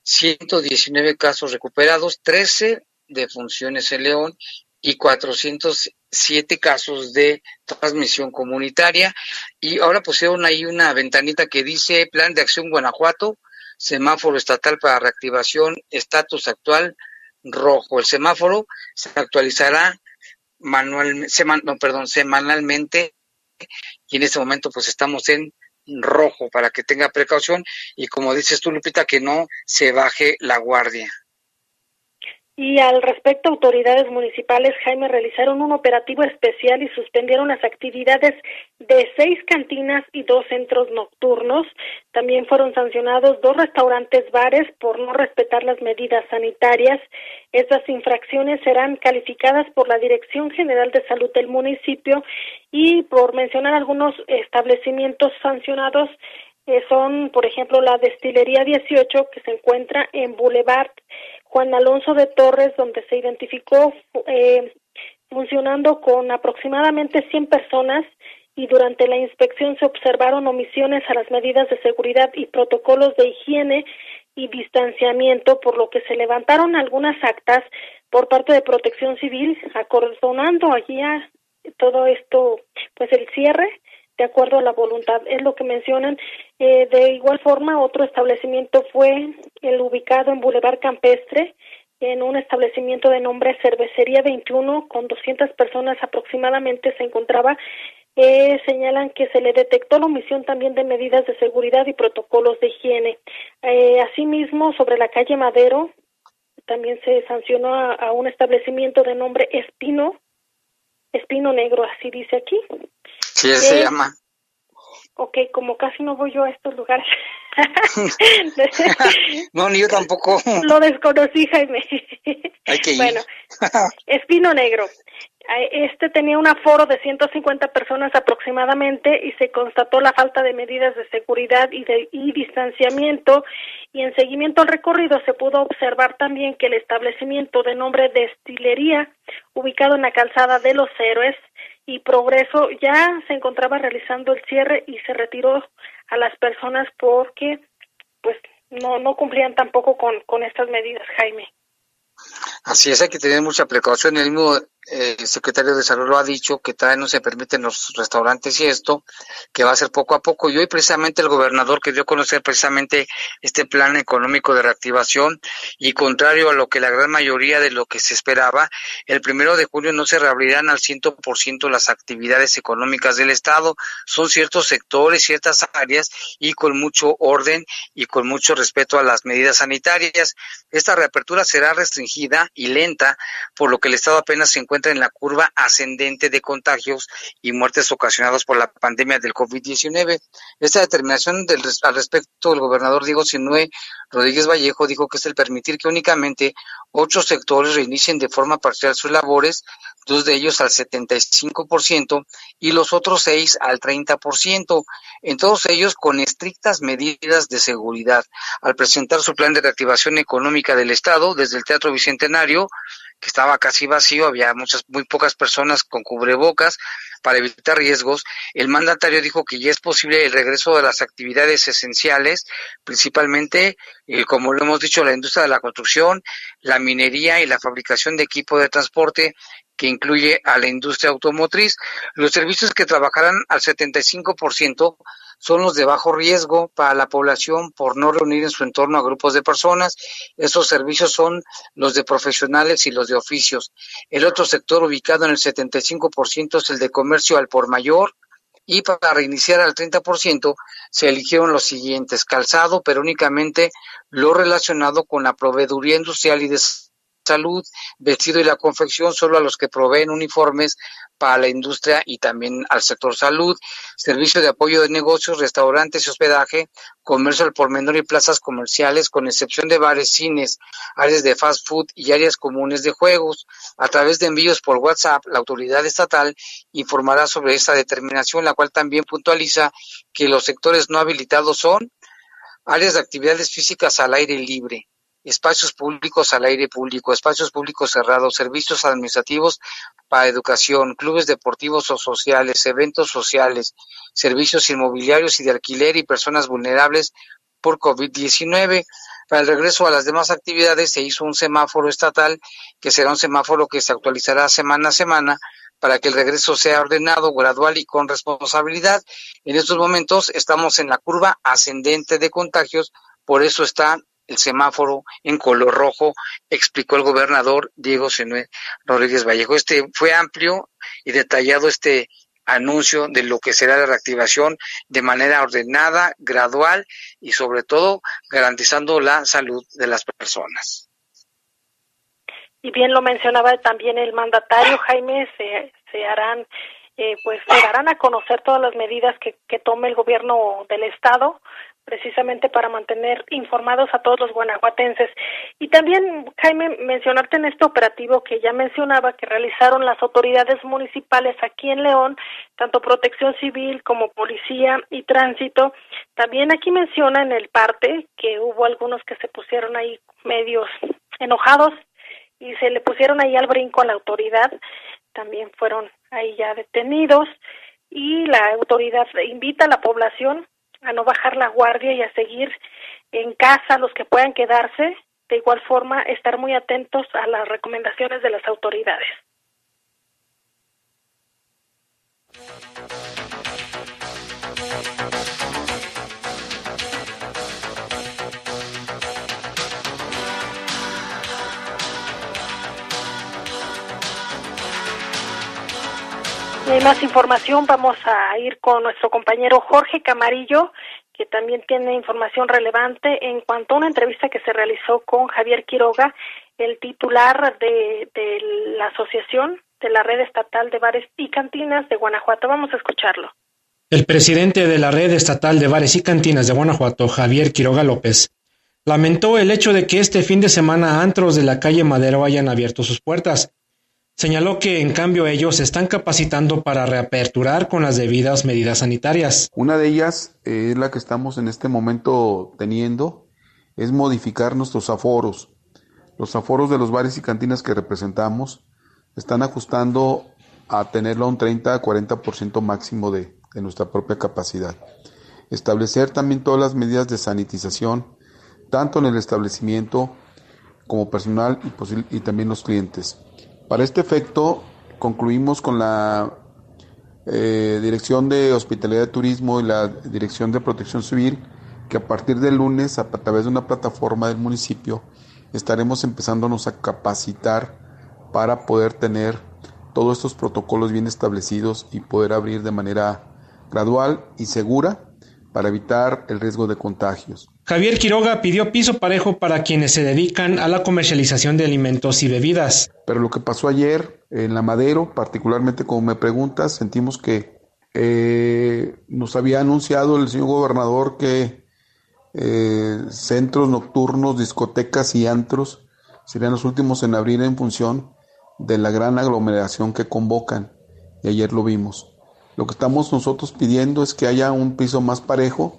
119 casos recuperados, 13 defunciones en León y 407 casos de transmisión comunitaria. Y ahora pusieron ahí una ventanita que dice Plan de Acción Guanajuato, semáforo estatal para reactivación, estatus actual rojo. El semáforo se actualizará manualmente, no, perdón, semanalmente y en este momento pues estamos en rojo para que tenga precaución y como dices tú, Lupita, que no se baje la guardia. Y al respecto, autoridades municipales, Jaime, realizaron un operativo especial y suspendieron las actividades de seis cantinas y dos centros nocturnos. También fueron sancionados dos restaurantes bares por no respetar las medidas sanitarias. Estas infracciones serán calificadas por la Dirección General de Salud del municipio y por mencionar algunos establecimientos sancionados eh, son, por ejemplo, la Destilería 18 que se encuentra en Boulevard Juan Alonso de Torres, donde se identificó eh, funcionando con aproximadamente 100 personas y durante la inspección se observaron omisiones a las medidas de seguridad y protocolos de higiene y distanciamiento, por lo que se levantaron algunas actas por parte de Protección Civil, acordonando allí todo esto, pues el cierre de acuerdo a la voluntad, es lo que mencionan. Eh, de igual forma, otro establecimiento fue el ubicado en Boulevard Campestre, en un establecimiento de nombre Cervecería 21, con 200 personas aproximadamente se encontraba eh, señalan que se le detectó la omisión también de medidas de seguridad y protocolos de higiene. Eh, asimismo, sobre la calle Madero, también se sancionó a, un establecimiento de nombre Espino, Espino Negro, así dice aquí. Sí, se llama. Ok, como casi no voy yo a estos lugares. no, ni yo tampoco. Lo desconocí, Jaime. Hay que ir. Bueno, Espino Negro. Este tenía un aforo de 150 personas aproximadamente y se constató la falta de medidas de seguridad y, de, y distanciamiento y en seguimiento al recorrido se pudo observar también que el establecimiento de nombre Destilería, ubicado en la calzada de los Héroes y Progreso, ya se encontraba realizando el cierre y se retiró a las personas porque pues no, no cumplían tampoco con, con estas medidas, Jaime. Así es, hay que tener mucha precaución. El mismo el secretario de Salud lo ha dicho, que todavía no se permiten los restaurantes y esto, que va a ser poco a poco. Y hoy precisamente el gobernador que dio a conocer precisamente este plan económico de reactivación y contrario a lo que la gran mayoría de lo que se esperaba, el primero de junio no se reabrirán al ciento por ciento las actividades económicas del Estado. Son ciertos sectores, ciertas áreas y con mucho orden y con mucho respeto a las medidas sanitarias. Esta reapertura será restringida y lenta, por lo que el Estado apenas se encuentra en la curva ascendente de contagios y muertes ocasionados por la pandemia del COVID-19. Esta determinación al respecto del gobernador Diego Sinue Rodríguez Vallejo dijo que es el permitir que únicamente ocho sectores reinicien de forma parcial sus labores, dos de ellos al 75% y los otros seis al 30%, en todos ellos con estrictas medidas de seguridad. Al presentar su plan de reactivación económica del Estado desde el Teatro Bicentenario, que estaba casi vacío, había muchas, muy pocas personas con cubrebocas para evitar riesgos. El mandatario dijo que ya es posible el regreso de las actividades esenciales, principalmente, eh, como lo hemos dicho, la industria de la construcción, la minería y la fabricación de equipo de transporte, que incluye a la industria automotriz. Los servicios que trabajarán al 75% son los de bajo riesgo para la población por no reunir en su entorno a grupos de personas. Esos servicios son los de profesionales y los de oficios. El otro sector ubicado en el 75% es el de comercio al por mayor, y para reiniciar al 30% se eligieron los siguientes, calzado, pero únicamente lo relacionado con la proveeduría industrial y de salud, vestido y la confección, solo a los que proveen uniformes para la industria y también al sector salud, servicio de apoyo de negocios, restaurantes y hospedaje, comercio al por menor y plazas comerciales, con excepción de bares, cines, áreas de fast food y áreas comunes de juegos. A través de envíos por WhatsApp, la autoridad estatal informará sobre esta determinación, la cual también puntualiza que los sectores no habilitados son áreas de actividades físicas al aire libre, espacios públicos al aire público, espacios públicos cerrados, servicios administrativos para educación, clubes deportivos o sociales, eventos sociales, servicios inmobiliarios y de alquiler y personas vulnerables por COVID-19. Para el regreso a las demás actividades se hizo un semáforo estatal que será un semáforo que se actualizará semana a semana para que el regreso sea ordenado, gradual y con responsabilidad. En estos momentos estamos en la curva ascendente de contagios, por eso está el semáforo en color rojo, explicó el gobernador Diego Senue Rodríguez Vallejo. Este fue amplio y detallado este anuncio de lo que será la reactivación de manera ordenada, gradual y sobre todo garantizando la salud de las personas. Y bien lo mencionaba también el mandatario Jaime, se, se harán eh, pues se darán a conocer todas las medidas que, que tome el gobierno del estado precisamente para mantener informados a todos los guanajuatenses. Y también, Jaime, mencionarte en este operativo que ya mencionaba que realizaron las autoridades municipales aquí en León, tanto protección civil como policía y tránsito. También aquí menciona en el parte que hubo algunos que se pusieron ahí medios enojados y se le pusieron ahí al brinco a la autoridad también fueron ahí ya detenidos y la autoridad invita a la población a no bajar la guardia y a seguir en casa los que puedan quedarse, de igual forma estar muy atentos a las recomendaciones de las autoridades. Hay más información, vamos a ir con nuestro compañero Jorge Camarillo, que también tiene información relevante en cuanto a una entrevista que se realizó con Javier Quiroga, el titular de, de la Asociación de la Red Estatal de Bares y Cantinas de Guanajuato. Vamos a escucharlo. El presidente de la Red Estatal de Bares y Cantinas de Guanajuato, Javier Quiroga López, lamentó el hecho de que este fin de semana antros de la calle Madero hayan abierto sus puertas Señaló que en cambio ellos se están capacitando para reaperturar con las debidas medidas sanitarias. Una de ellas es la que estamos en este momento teniendo, es modificar nuestros aforos. Los aforos de los bares y cantinas que representamos están ajustando a tenerlo a un 30 a 40% máximo de, nuestra propia capacidad. Establecer también todas las medidas de sanitización, tanto en el establecimiento como personal y también los clientes para este efecto, concluimos con la eh, Dirección de Hospitalidad de Turismo y la Dirección de Protección Civil que a partir del lunes, a través de una plataforma del municipio, estaremos empezándonos a capacitar para poder tener todos estos protocolos bien establecidos y poder abrir de manera gradual y segura para evitar el riesgo de contagios. Javier Quiroga pidió piso parejo para quienes se dedican a la comercialización de alimentos y bebidas. Pero lo que pasó ayer en la Madero, particularmente como me preguntas, sentimos que eh, nos había anunciado el señor gobernador que eh, centros nocturnos, discotecas y antros serían los últimos en abrir en función de la gran aglomeración que convocan. Y ayer lo vimos. Lo que estamos nosotros pidiendo es que haya un piso más parejo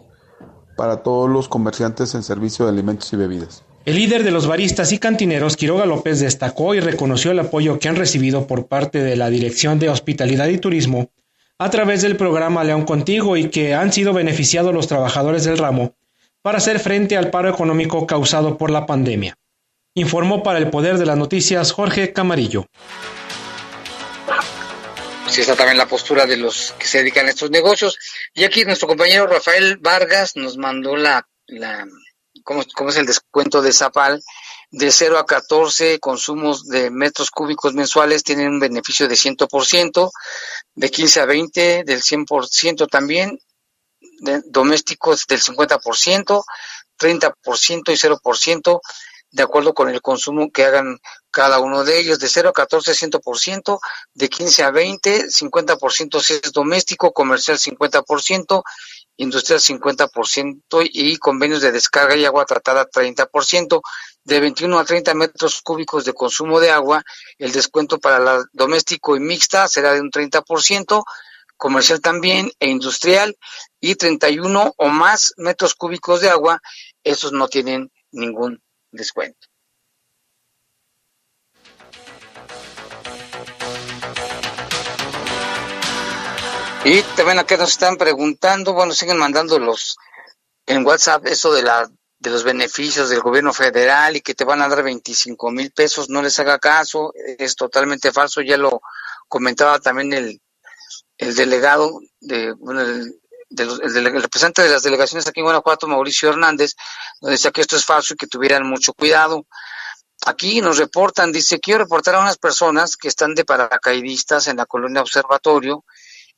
para todos los comerciantes en servicio de alimentos y bebidas. El líder de los baristas y cantineros, Quiroga López, destacó y reconoció el apoyo que han recibido por parte de la Dirección de Hospitalidad y Turismo a través del programa León Contigo y que han sido beneficiados los trabajadores del ramo para hacer frente al paro económico causado por la pandemia. Informó para el Poder de las Noticias Jorge Camarillo si está también la postura de los que se dedican a estos negocios. Y aquí nuestro compañero Rafael Vargas nos mandó la, la ¿cómo, cómo es el descuento de Zapal? De 0 a 14 consumos de metros cúbicos mensuales tienen un beneficio de 100%, de 15 a 20 del 100% también, domésticos del 50%, 30% y 0% de acuerdo con el consumo que hagan cada uno de ellos, de 0 a 14, 100%, de 15 a 20, 50% si es doméstico, comercial 50%, industrial 50% y convenios de descarga y agua tratada 30%, de 21 a 30 metros cúbicos de consumo de agua, el descuento para la doméstico y mixta será de un 30%, comercial también e industrial, y 31 o más metros cúbicos de agua, esos no tienen ningún descuento. Y también acá nos están preguntando, bueno, siguen mandando los en WhatsApp eso de la de los beneficios del gobierno federal y que te van a dar 25 mil pesos, no les haga caso, es totalmente falso, ya lo comentaba también el, el delegado de, bueno, el, el, representante de las delegaciones aquí en Guanajuato, Mauricio Hernández, nos decía que esto es falso y que tuvieran mucho cuidado. Aquí nos reportan, dice, quiero reportar a unas personas que están de paracaidistas en la colonia Observatorio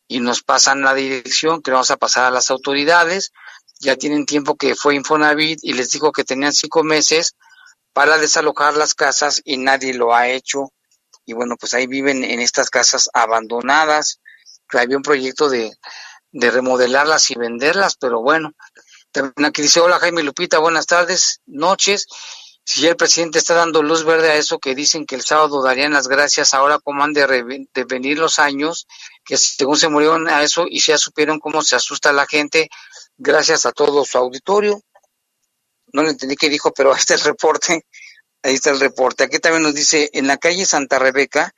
y nos pasan la dirección que vamos a pasar a las autoridades. Ya tienen tiempo que fue Infonavit y les dijo que tenían cinco meses para desalojar las casas y nadie lo ha hecho. Y bueno, pues ahí viven en estas casas abandonadas. Había un proyecto de de remodelarlas y venderlas, pero bueno. También aquí dice, hola Jaime Lupita, buenas tardes, noches. Si ya el presidente está dando luz verde a eso que dicen que el sábado darían las gracias, ahora cómo han de, venir los años, que según se murieron a eso y ya supieron cómo se asusta la gente, gracias a todo su auditorio. No le entendí qué dijo, pero ahí está el reporte. Ahí está el reporte. Aquí también nos dice, en la calle Santa Rebeca,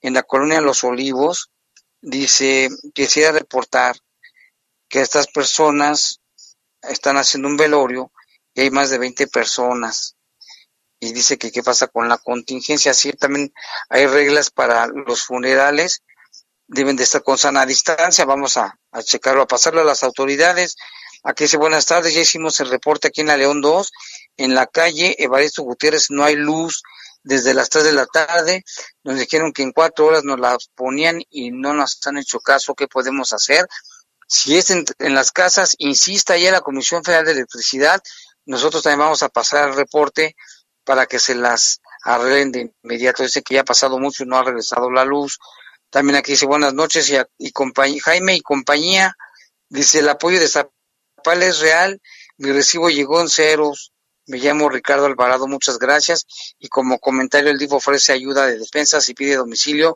en la colonia Los Olivos. Dice, quisiera reportar que estas personas están haciendo un velorio y hay más de 20 personas. Y dice que qué pasa con la contingencia. Sí, también hay reglas para los funerales. Deben de estar con sana distancia. Vamos a, a checarlo, a pasarlo a las autoridades. Aquí dice buenas tardes, ya hicimos el reporte aquí en la León 2, en la calle Evaristo Gutiérrez no hay luz desde las 3 de la tarde, nos dijeron que en cuatro horas nos la ponían y no nos han hecho caso, ¿qué podemos hacer? Si es en, las casas, insista ya la Comisión Federal de Electricidad, nosotros también vamos a pasar el reporte para que se las arreglen de inmediato. Dice que ya ha pasado mucho y no ha regresado la luz. También aquí dice buenas noches y, y Jaime y compañía. Dice el apoyo de Zapal es real. Mi recibo llegó en ceros. Me llamo Ricardo Alvarado, muchas gracias. Y como comentario, el DIF ofrece ayuda de despensas y pide domicilio.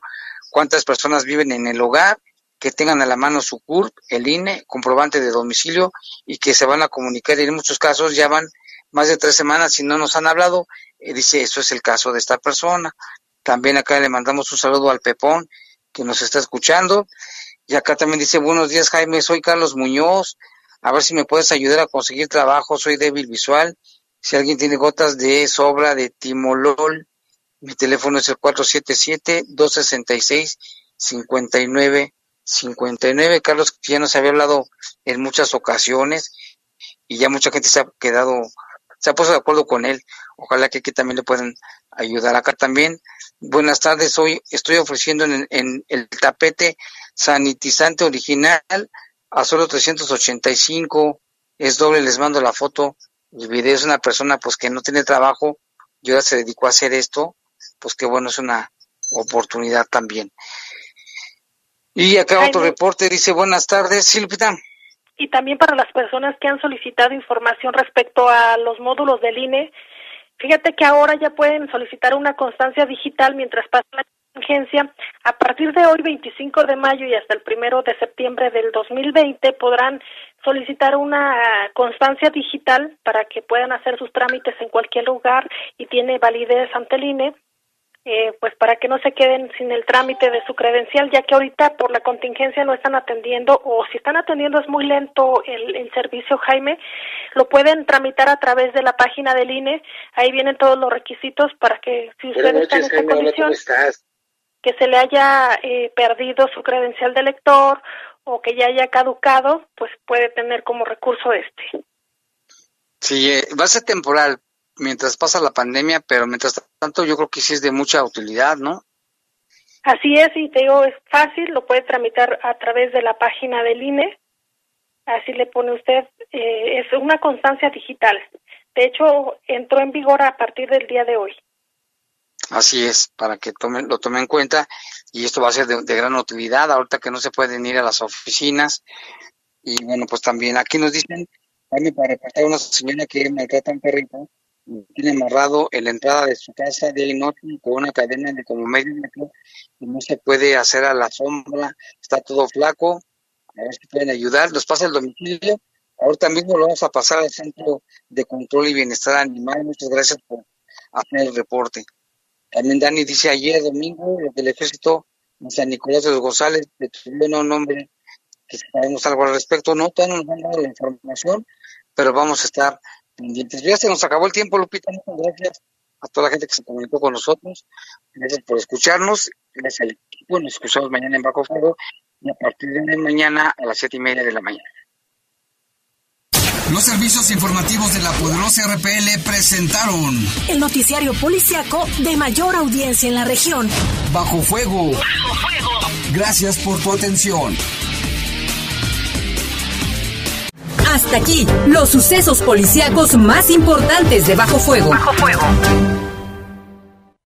¿Cuántas personas viven en el hogar? Que tengan a la mano su CURP, el INE, comprobante de domicilio y que se van a comunicar. Y en muchos casos ya van más de tres semanas y no nos han hablado. Y dice, eso es el caso de esta persona. También acá le mandamos un saludo al Pepón que nos está escuchando. Y acá también dice, buenos días Jaime, soy Carlos Muñoz. A ver si me puedes ayudar a conseguir trabajo, soy débil visual si alguien tiene gotas de sobra de timolol, mi teléfono es el 477-266-5959. Carlos, ya nos había hablado en muchas ocasiones y ya mucha gente se ha quedado, se ha puesto de acuerdo con él. Ojalá que aquí también le puedan ayudar. Acá también, buenas tardes, hoy estoy ofreciendo en, el tapete sanitizante original a solo 385. Es doble, les mando la foto el video es una persona pues que no tiene trabajo y ahora se dedicó a hacer esto, pues que bueno, es una oportunidad también. Y acá otro reporte dice, buenas tardes, Silvita. Y también para las personas que han solicitado información respecto a los módulos del INE, fíjate que ahora ya pueden solicitar una constancia digital mientras pasa la contingencia. A partir de hoy, 25 de mayo y hasta el primero de septiembre del 2020, podrán solicitar una constancia digital para que puedan hacer sus trámites en cualquier lugar y tiene validez ante el INE, eh, pues para que no se queden sin el trámite de su credencial, ya que ahorita por la contingencia no están atendiendo o si están atendiendo es muy lento el, servicio, Jaime, lo pueden tramitar a través de la página del INE, ahí vienen todos los requisitos para que si usted está en esta condición, que se le haya eh, perdido su credencial de lector o que ya haya caducado, pues puede tener como recurso este. Sí, eh, va a ser temporal mientras pasa la pandemia, pero mientras tanto yo creo que sí es de mucha utilidad, ¿no? Así es, y te digo, es fácil, lo puede tramitar a través de la página del INE, así le pone usted, eh, es una constancia digital. De hecho, entró en vigor a partir del día de hoy. Así es, para que tome, lo tome en cuenta y esto va a ser de, gran utilidad ahorita que no se pueden ir a las oficinas y bueno pues también aquí nos dicen también para reportar una señora que maltrata a un perrito tiene amarrado en la entrada de su casa de noche con una cadena de como medio metro y no se puede hacer a la sombra, está todo flaco, a ver si pueden ayudar, nos pasa el domicilio, ahorita mismo lo vamos a pasar al Centro de Control y Bienestar Animal, muchas gracias por hacer el reporte. También Dani dice ayer domingo lo del ejército en San Nicolás de los González detuvieron a un hombre que sabemos algo al respecto. No todavía nos han dado la información, pero vamos a estar pendientes. Ya se nos acabó el tiempo, Lupita. Muchas gracias a toda la gente que se comunicó con nosotros. Gracias por escucharnos. Gracias al equipo. Nos escuchamos mañana en Bajo Fuego y a partir de mañana a las siete y media de la mañana. Los servicios informativos de la poderosa RPL presentaron el noticiario policiaco de mayor audiencia en la región. Bajo fuego. Bajo fuego. Gracias por tu atención. Hasta aquí, los sucesos policíacos más importantes de Bajo Fuego. Bajo Fuego.